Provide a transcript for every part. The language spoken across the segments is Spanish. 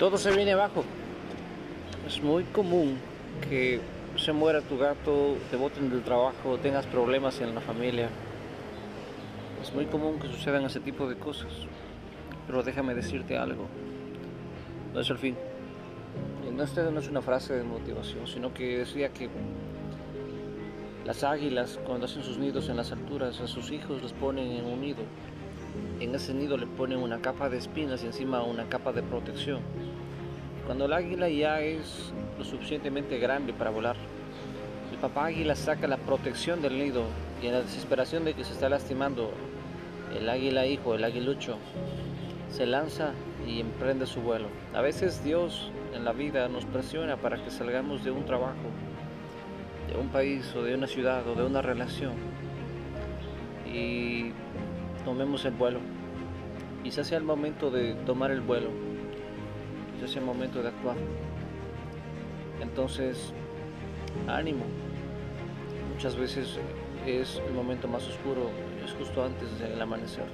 todo se viene abajo. Es muy común que se muera tu gato, te boten del trabajo, tengas problemas en la familia. Es muy común que sucedan ese tipo de cosas. Pero déjame decirte algo. No es el fin. No, no es una frase de motivación, sino que decía que las águilas cuando hacen sus nidos en las alturas a sus hijos los ponen en un nido. En ese nido le ponen una capa de espinas y encima una capa de protección. Cuando el águila ya es lo suficientemente grande para volar, el papá águila saca la protección del nido y en la desesperación de que se está lastimando el águila hijo, el aguilucho, se lanza y emprende su vuelo. A veces Dios en la vida nos presiona para que salgamos de un trabajo, de un país o de una ciudad o de una relación y tomemos el vuelo. Quizás sea el momento de tomar el vuelo, quizás sea el momento de actuar. Entonces, ánimo. Muchas veces es el momento más oscuro, es justo antes del amanecer.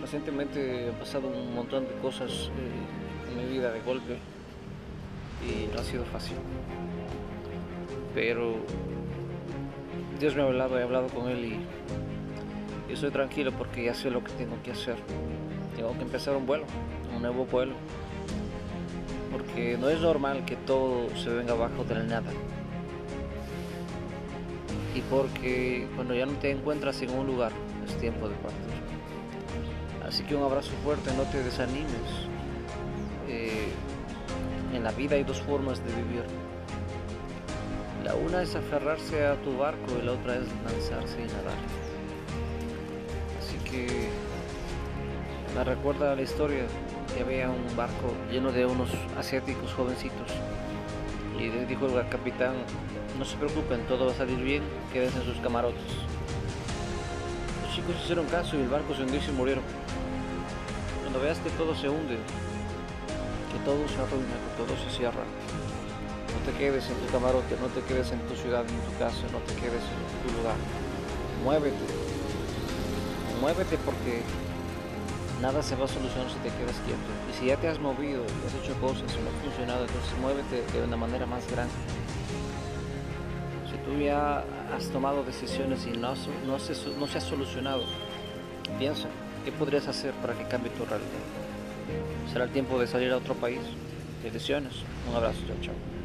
Recientemente he pasado un montón de cosas eh, en mi vida de golpe y no ha sido fácil. Pero Dios me ha hablado, he hablado con Él y yo estoy tranquilo porque ya sé lo que tengo que hacer. Tengo que empezar un vuelo, un nuevo vuelo. Porque no es normal que todo se venga abajo de la nada. Y porque cuando ya no te encuentras en un lugar, es tiempo de partir. Así que un abrazo fuerte, no te desanimes. Eh, en la vida hay dos formas de vivir. La una es aferrarse a tu barco y la otra es lanzarse y nadar. Que me recuerda la historia que había un barco lleno de unos asiáticos jovencitos y le dijo el capitán, no se preocupen, todo va a salir bien, quédense en sus camarotes. Los chicos hicieron caso y el barco se hundió y se murieron. Cuando veas que todo se hunde, que todo se arruina, que todo se cierra, no te quedes en tu camarote, no te quedes en tu ciudad, en tu casa, no te quedes en tu lugar. Muévete. Muévete porque nada se va a solucionar si te quedas quieto. Y si ya te has movido y has hecho cosas y no ha funcionado, entonces muévete de una manera más grande. Si tú ya has tomado decisiones y no, se, no ha solucionado, piensa, ¿qué podrías hacer para que cambie tu realidad? ¿Será el tiempo de salir a otro país? Bendiciones. Un abrazo, chao, chao.